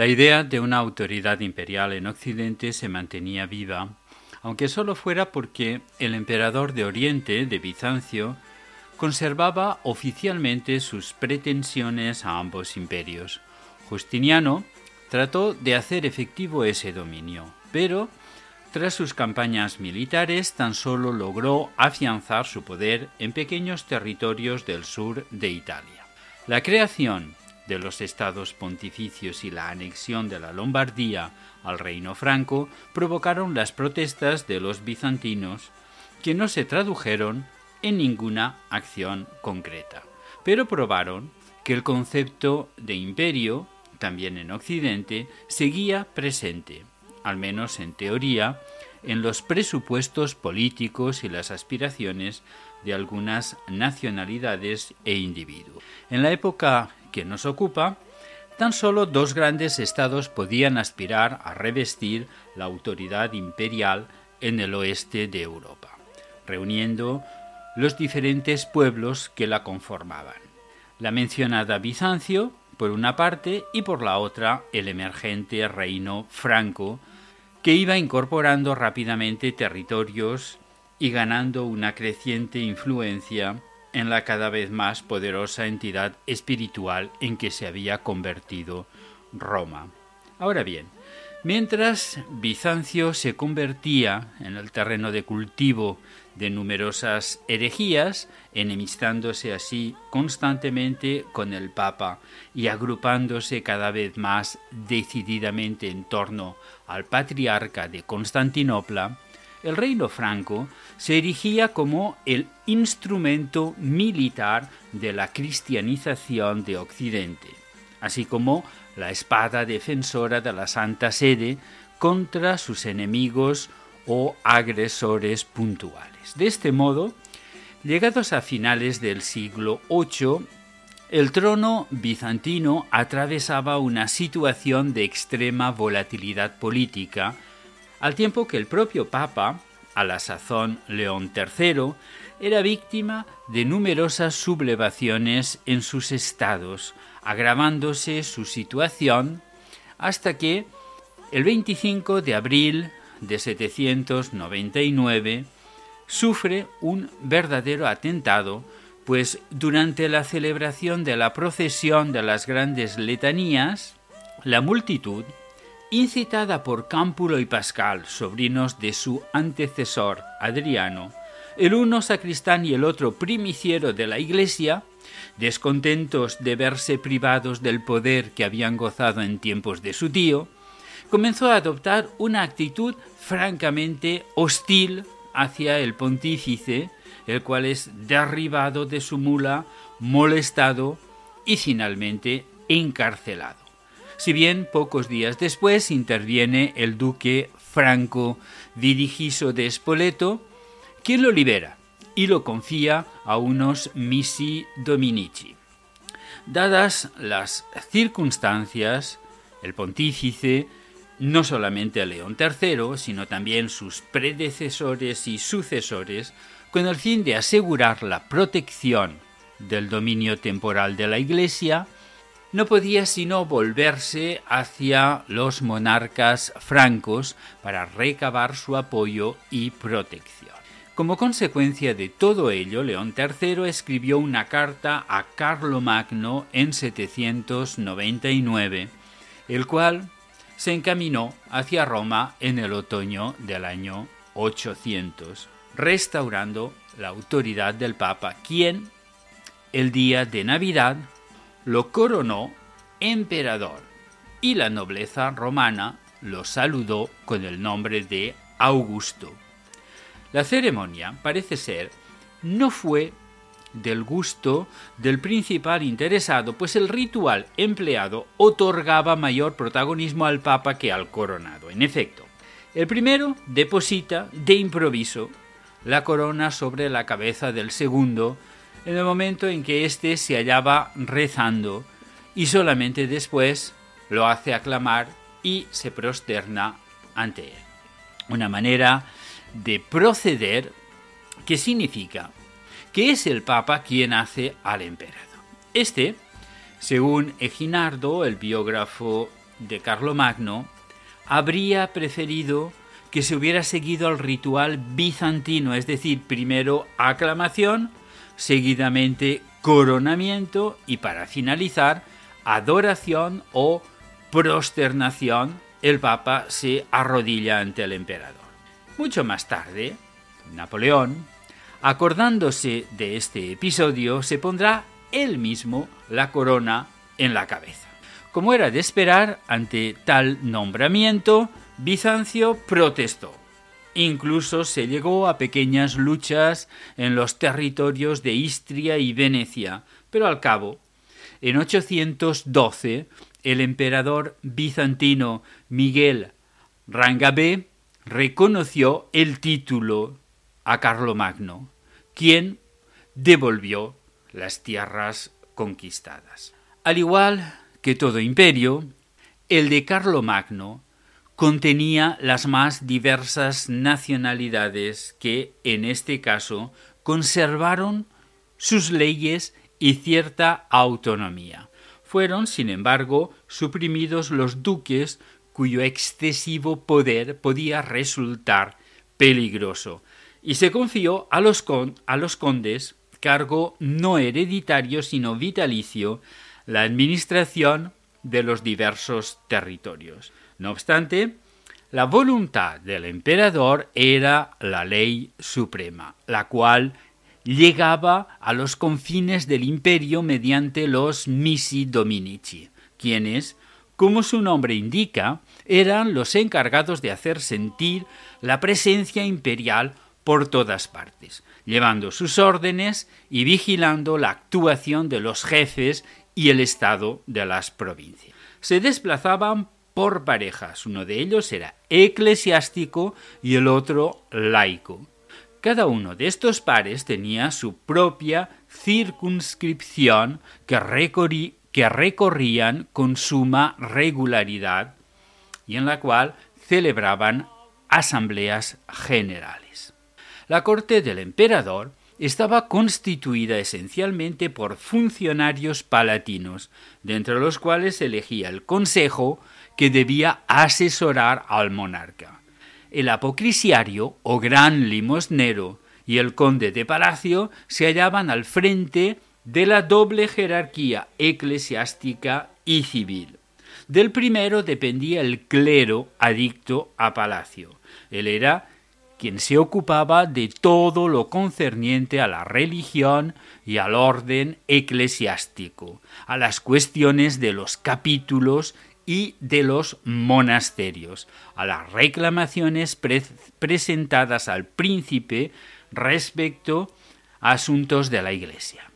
La idea de una autoridad imperial en Occidente se mantenía viva, aunque solo fuera porque el emperador de Oriente, de Bizancio, conservaba oficialmente sus pretensiones a ambos imperios. Justiniano trató de hacer efectivo ese dominio, pero tras sus campañas militares tan solo logró afianzar su poder en pequeños territorios del sur de Italia. La creación de los estados pontificios y la anexión de la Lombardía al reino franco provocaron las protestas de los bizantinos, que no se tradujeron en ninguna acción concreta, pero probaron que el concepto de imperio, también en Occidente, seguía presente, al menos en teoría, en los presupuestos políticos y las aspiraciones de algunas nacionalidades e individuos. En la época que nos ocupa, tan solo dos grandes estados podían aspirar a revestir la autoridad imperial en el oeste de Europa, reuniendo los diferentes pueblos que la conformaban. La mencionada Bizancio, por una parte, y por la otra el emergente reino franco, que iba incorporando rápidamente territorios y ganando una creciente influencia en la cada vez más poderosa entidad espiritual en que se había convertido Roma. Ahora bien, mientras Bizancio se convertía en el terreno de cultivo de numerosas herejías, enemistándose así constantemente con el Papa y agrupándose cada vez más decididamente en torno al patriarca de Constantinopla, el reino franco se erigía como el instrumento militar de la cristianización de Occidente, así como la espada defensora de la Santa Sede contra sus enemigos o agresores puntuales. De este modo, llegados a finales del siglo VIII, el trono bizantino atravesaba una situación de extrema volatilidad política, al tiempo que el propio Papa, a la sazón León III, era víctima de numerosas sublevaciones en sus estados, agravándose su situación hasta que el 25 de abril de 799 sufre un verdadero atentado, pues durante la celebración de la procesión de las grandes letanías, la multitud incitada por Cámpulo y Pascal, sobrinos de su antecesor Adriano, el uno sacristán y el otro primiciero de la Iglesia, descontentos de verse privados del poder que habían gozado en tiempos de su tío, comenzó a adoptar una actitud francamente hostil hacia el pontífice, el cual es derribado de su mula, molestado y finalmente encarcelado si bien pocos días después interviene el duque Franco Dirigiso de Spoleto, quien lo libera y lo confía a unos misi dominici. Dadas las circunstancias, el pontífice, no solamente a León III, sino también sus predecesores y sucesores, con el fin de asegurar la protección del dominio temporal de la Iglesia, no podía sino volverse hacia los monarcas francos para recabar su apoyo y protección. Como consecuencia de todo ello, León III escribió una carta a Carlomagno en 799, el cual se encaminó hacia Roma en el otoño del año 800, restaurando la autoridad del Papa, quien, el día de Navidad, lo coronó emperador y la nobleza romana lo saludó con el nombre de Augusto. La ceremonia, parece ser, no fue del gusto del principal interesado, pues el ritual empleado otorgaba mayor protagonismo al Papa que al coronado. En efecto, el primero deposita de improviso la corona sobre la cabeza del segundo, en el momento en que éste se hallaba rezando y solamente después lo hace aclamar y se prosterna ante él. Una manera de proceder que significa que es el Papa quien hace al emperador. Este, según Eginardo, el biógrafo de Carlomagno, habría preferido que se hubiera seguido el ritual bizantino, es decir, primero aclamación, seguidamente coronamiento y para finalizar adoración o prosternación, el Papa se arrodilla ante el emperador. Mucho más tarde, Napoleón, acordándose de este episodio, se pondrá él mismo la corona en la cabeza. Como era de esperar, ante tal nombramiento, Bizancio protestó. Incluso se llegó a pequeñas luchas en los territorios de Istria y Venecia, pero al cabo, en 812, el emperador bizantino Miguel Rangabé reconoció el título a Carlomagno, quien devolvió las tierras conquistadas. Al igual que todo imperio, el de Carlomagno contenía las más diversas nacionalidades que, en este caso, conservaron sus leyes y cierta autonomía. Fueron, sin embargo, suprimidos los duques cuyo excesivo poder podía resultar peligroso, y se confió a los, a los condes, cargo no hereditario sino vitalicio, la administración de los diversos territorios. No obstante, la voluntad del emperador era la ley suprema, la cual llegaba a los confines del imperio mediante los Missi Dominici, quienes, como su nombre indica, eran los encargados de hacer sentir la presencia imperial por todas partes, llevando sus órdenes y vigilando la actuación de los jefes y el estado de las provincias. Se desplazaban por parejas, uno de ellos era eclesiástico y el otro laico. Cada uno de estos pares tenía su propia circunscripción que, que recorrían con suma regularidad y en la cual celebraban asambleas generales. La corte del emperador estaba constituida esencialmente por funcionarios palatinos, de los cuales elegía el consejo que debía asesorar al monarca. El apocrisiario o gran limosnero y el conde de palacio se hallaban al frente de la doble jerarquía eclesiástica y civil. Del primero dependía el clero adicto a palacio. Él era quien se ocupaba de todo lo concerniente a la religión y al orden eclesiástico, a las cuestiones de los capítulos y de los monasterios, a las reclamaciones presentadas al príncipe respecto a asuntos de la Iglesia.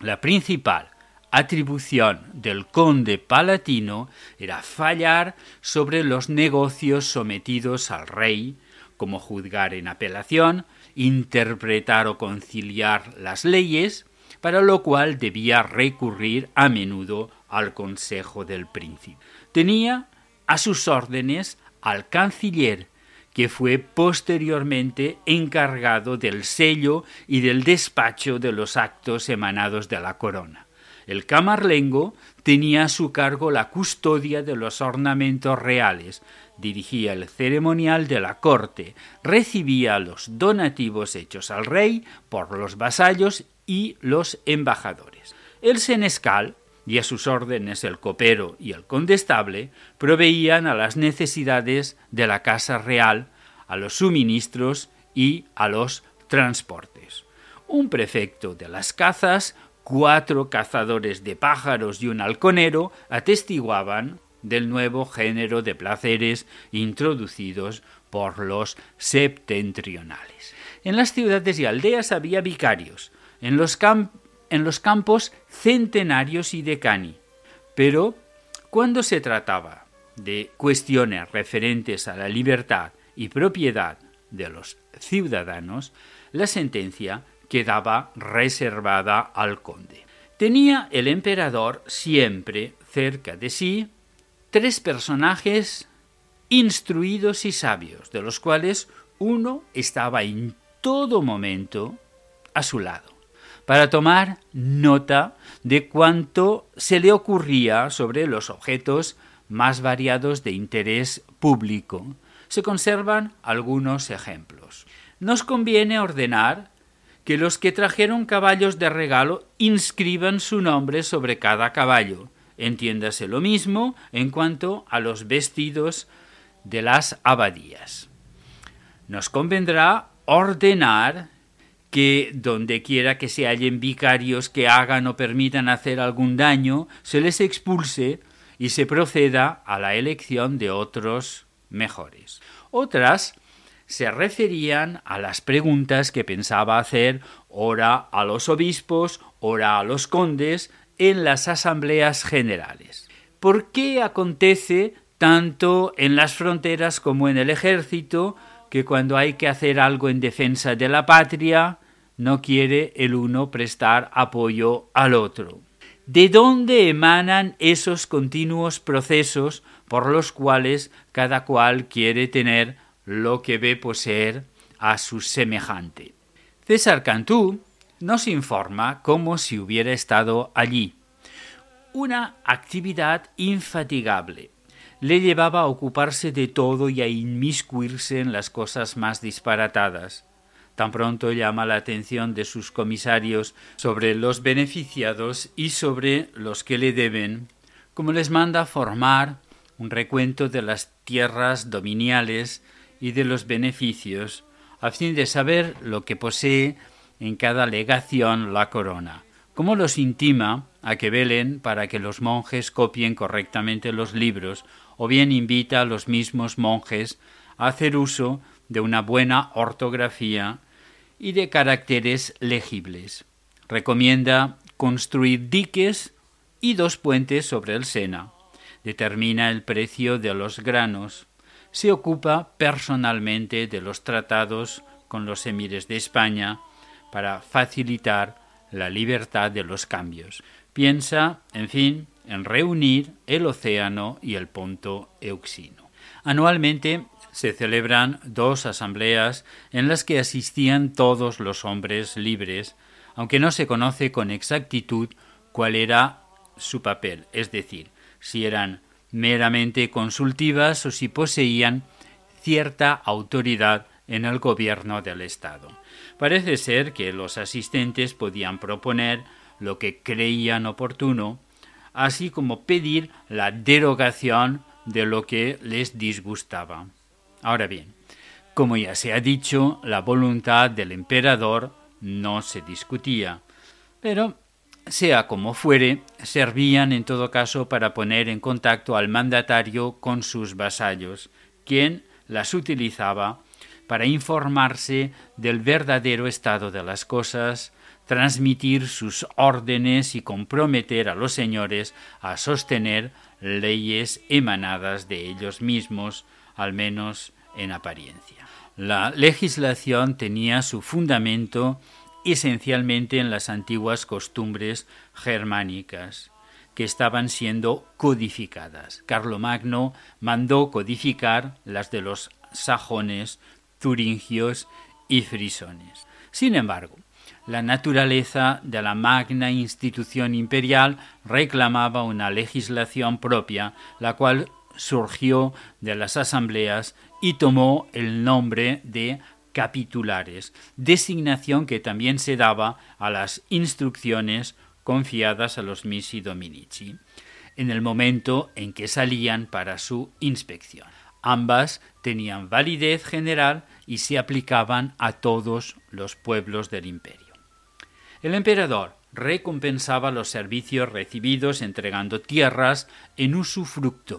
La principal atribución del conde palatino era fallar sobre los negocios sometidos al rey, como juzgar en apelación, interpretar o conciliar las leyes, para lo cual debía recurrir a menudo al consejo del príncipe. Tenía a sus órdenes al canciller, que fue posteriormente encargado del sello y del despacho de los actos emanados de la corona. El camarlengo tenía a su cargo la custodia de los ornamentos reales, dirigía el ceremonial de la corte, recibía los donativos hechos al rey por los vasallos y los embajadores. El senescal y a sus órdenes el copero y el condestable proveían a las necesidades de la casa real, a los suministros y a los transportes. Un prefecto de las cazas, cuatro cazadores de pájaros y un halconero atestiguaban del nuevo género de placeres introducidos por los septentrionales. En las ciudades y aldeas había vicarios, en los, en los campos centenarios y decani, pero cuando se trataba de cuestiones referentes a la libertad y propiedad de los ciudadanos, la sentencia quedaba reservada al conde. Tenía el emperador siempre cerca de sí tres personajes instruidos y sabios, de los cuales uno estaba en todo momento a su lado, para tomar nota de cuanto se le ocurría sobre los objetos más variados de interés público. Se conservan algunos ejemplos. Nos conviene ordenar que los que trajeron caballos de regalo inscriban su nombre sobre cada caballo. Entiéndase lo mismo en cuanto a los vestidos de las abadías. Nos convendrá ordenar que donde quiera que se hallen vicarios que hagan o permitan hacer algún daño, se les expulse y se proceda a la elección de otros mejores. Otras se referían a las preguntas que pensaba hacer ora a los obispos, ora a los condes en las asambleas generales. ¿Por qué acontece tanto en las fronteras como en el ejército que cuando hay que hacer algo en defensa de la patria, no quiere el uno prestar apoyo al otro. ¿De dónde emanan esos continuos procesos por los cuales cada cual quiere tener lo que ve poseer a su semejante? César Cantú nos informa como si hubiera estado allí. Una actividad infatigable, le llevaba a ocuparse de todo y a inmiscuirse en las cosas más disparatadas. Tan pronto llama la atención de sus comisarios sobre los beneficiados y sobre los que le deben, como les manda formar un recuento de las tierras dominiales y de los beneficios, a fin de saber lo que posee en cada legación la corona, como los intima a que velen para que los monjes copien correctamente los libros o bien invita a los mismos monjes a hacer uso de una buena ortografía y de caracteres legibles. Recomienda construir diques y dos puentes sobre el Sena. Determina el precio de los granos. Se ocupa personalmente de los tratados con los emires de España para facilitar la libertad de los cambios. Piensa, en fin, en reunir el océano y el ponto euxino. Anualmente se celebran dos asambleas en las que asistían todos los hombres libres, aunque no se conoce con exactitud cuál era su papel, es decir, si eran meramente consultivas o si poseían cierta autoridad en el gobierno del Estado. Parece ser que los asistentes podían proponer lo que creían oportuno así como pedir la derogación de lo que les disgustaba. Ahora bien, como ya se ha dicho, la voluntad del emperador no se discutía, pero sea como fuere, servían en todo caso para poner en contacto al mandatario con sus vasallos, quien las utilizaba para informarse del verdadero estado de las cosas, transmitir sus órdenes y comprometer a los señores a sostener leyes emanadas de ellos mismos, al menos en apariencia. La legislación tenía su fundamento esencialmente en las antiguas costumbres germánicas, que estaban siendo codificadas. Carlomagno mandó codificar las de los sajones, turingios y frisones. Sin embargo, la naturaleza de la magna institución imperial reclamaba una legislación propia, la cual surgió de las asambleas y tomó el nombre de capitulares, designación que también se daba a las instrucciones confiadas a los misi dominici, en el momento en que salían para su inspección. Ambas tenían validez general y se aplicaban a todos los pueblos del imperio. El emperador recompensaba los servicios recibidos entregando tierras en usufructo,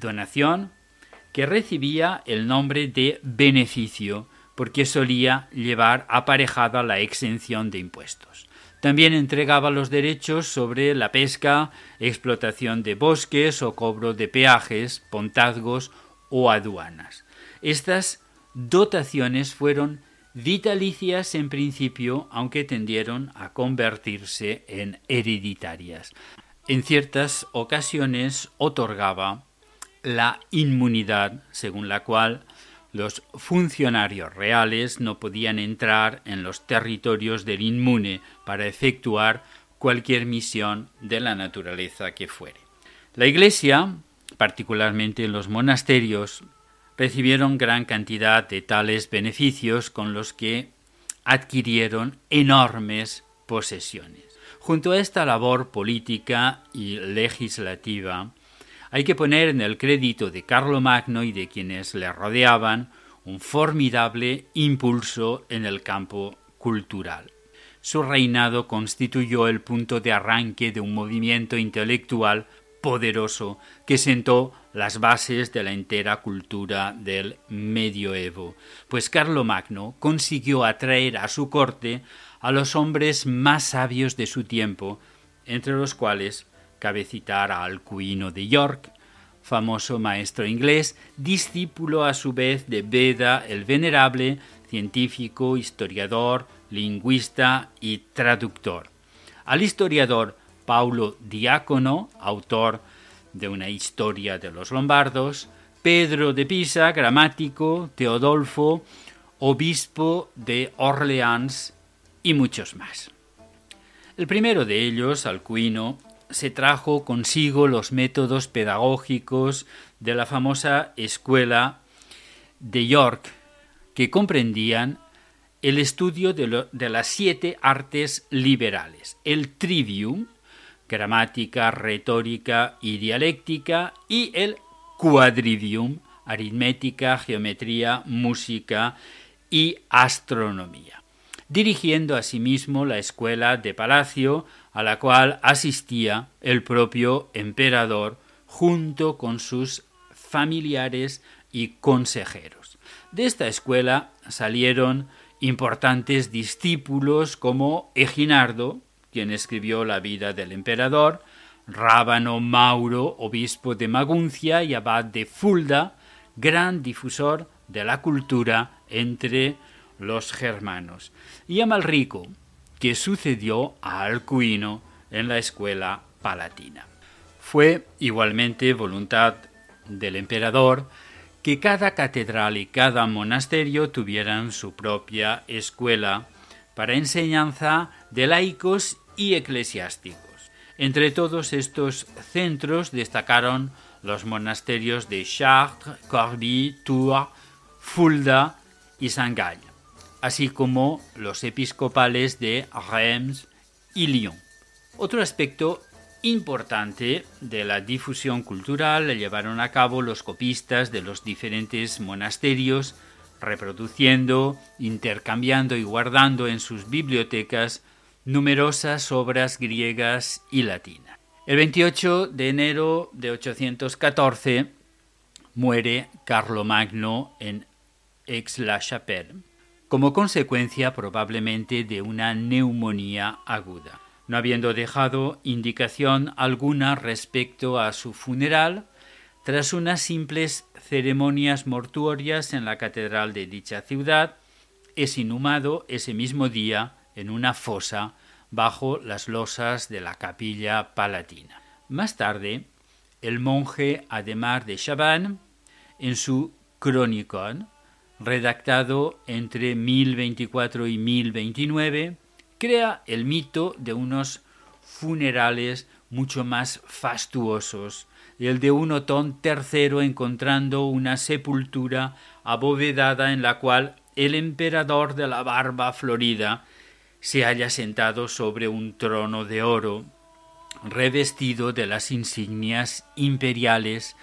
donación que recibía el nombre de beneficio, porque solía llevar aparejada la exención de impuestos. También entregaba los derechos sobre la pesca, explotación de bosques o cobro de peajes, pontazgos o aduanas. Estas dotaciones fueron vitalicias en principio, aunque tendieron a convertirse en hereditarias. En ciertas ocasiones otorgaba la inmunidad, según la cual los funcionarios reales no podían entrar en los territorios del inmune para efectuar cualquier misión de la naturaleza que fuere. La Iglesia particularmente en los monasterios, recibieron gran cantidad de tales beneficios con los que adquirieron enormes posesiones. Junto a esta labor política y legislativa, hay que poner en el crédito de Carlomagno y de quienes le rodeaban un formidable impulso en el campo cultural. Su reinado constituyó el punto de arranque de un movimiento intelectual poderoso que sentó las bases de la entera cultura del medioevo, pues Carlomagno consiguió atraer a su corte a los hombres más sabios de su tiempo, entre los cuales cabe citar a Alcuino de York, famoso maestro inglés, discípulo a su vez de Beda el Venerable, científico, historiador, lingüista y traductor. Al historiador Paulo Diácono, autor de una historia de los lombardos, Pedro de Pisa, gramático, Teodolfo, obispo de Orleans y muchos más. El primero de ellos, Alcuino, se trajo consigo los métodos pedagógicos de la famosa escuela de York, que comprendían el estudio de, de las siete artes liberales, el trivium, gramática, retórica y dialéctica, y el quadrivium, aritmética, geometría, música y astronomía, dirigiendo asimismo la escuela de palacio a la cual asistía el propio emperador junto con sus familiares y consejeros. De esta escuela salieron importantes discípulos como Eginardo, quien escribió la vida del emperador, Rábano Mauro, obispo de Maguncia y abad de Fulda, gran difusor de la cultura entre los germanos, y Amalrico, que sucedió a Alcuino en la escuela palatina. Fue igualmente voluntad del emperador que cada catedral y cada monasterio tuvieran su propia escuela para enseñanza de laicos y eclesiásticos. Entre todos estos centros destacaron los monasterios de Chartres, Corbie, Tours, Fulda y Saint-Gall, así como los episcopales de Reims y Lyon. Otro aspecto importante de la difusión cultural la llevaron a cabo los copistas de los diferentes monasterios, reproduciendo, intercambiando y guardando en sus bibliotecas numerosas obras griegas y latinas. El 28 de enero de 814 muere Carlomagno en Aix-la-Chapelle, como consecuencia probablemente de una neumonía aguda. No habiendo dejado indicación alguna respecto a su funeral, tras unas simples ceremonias mortuorias en la catedral de dicha ciudad, es inhumado ese mismo día en una fosa bajo las losas de la capilla palatina. Más tarde, el monje Ademar de Chaban, en su Chronicon, redactado entre 1024 y 1029, crea el mito de unos funerales mucho más fastuosos, el de un Otón III encontrando una sepultura abovedada en la cual el emperador de la barba florida se halla sentado sobre un trono de oro, revestido de las insignias imperiales,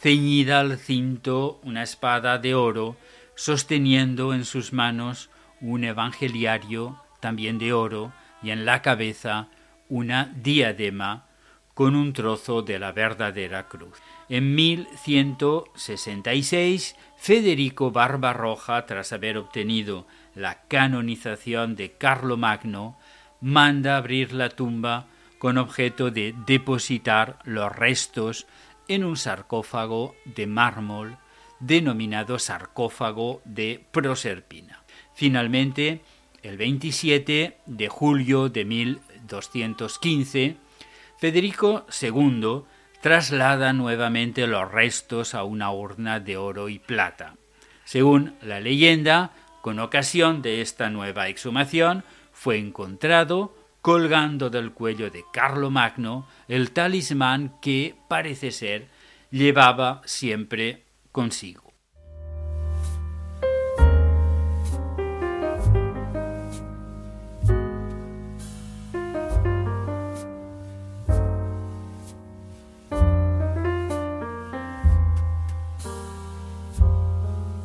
ceñida al cinto una espada de oro, sosteniendo en sus manos un evangeliario también de oro y en la cabeza una diadema con un trozo de la verdadera cruz. En 1166, Federico Barbarroja, tras haber obtenido la canonización de Carlomagno, manda abrir la tumba con objeto de depositar los restos en un sarcófago de mármol denominado sarcófago de Proserpina. Finalmente, el 27 de julio de 1215, Federico II traslada nuevamente los restos a una urna de oro y plata. Según la leyenda, con ocasión de esta nueva exhumación, fue encontrado colgando del cuello de Carlomagno el talismán que parece ser llevaba siempre consigo.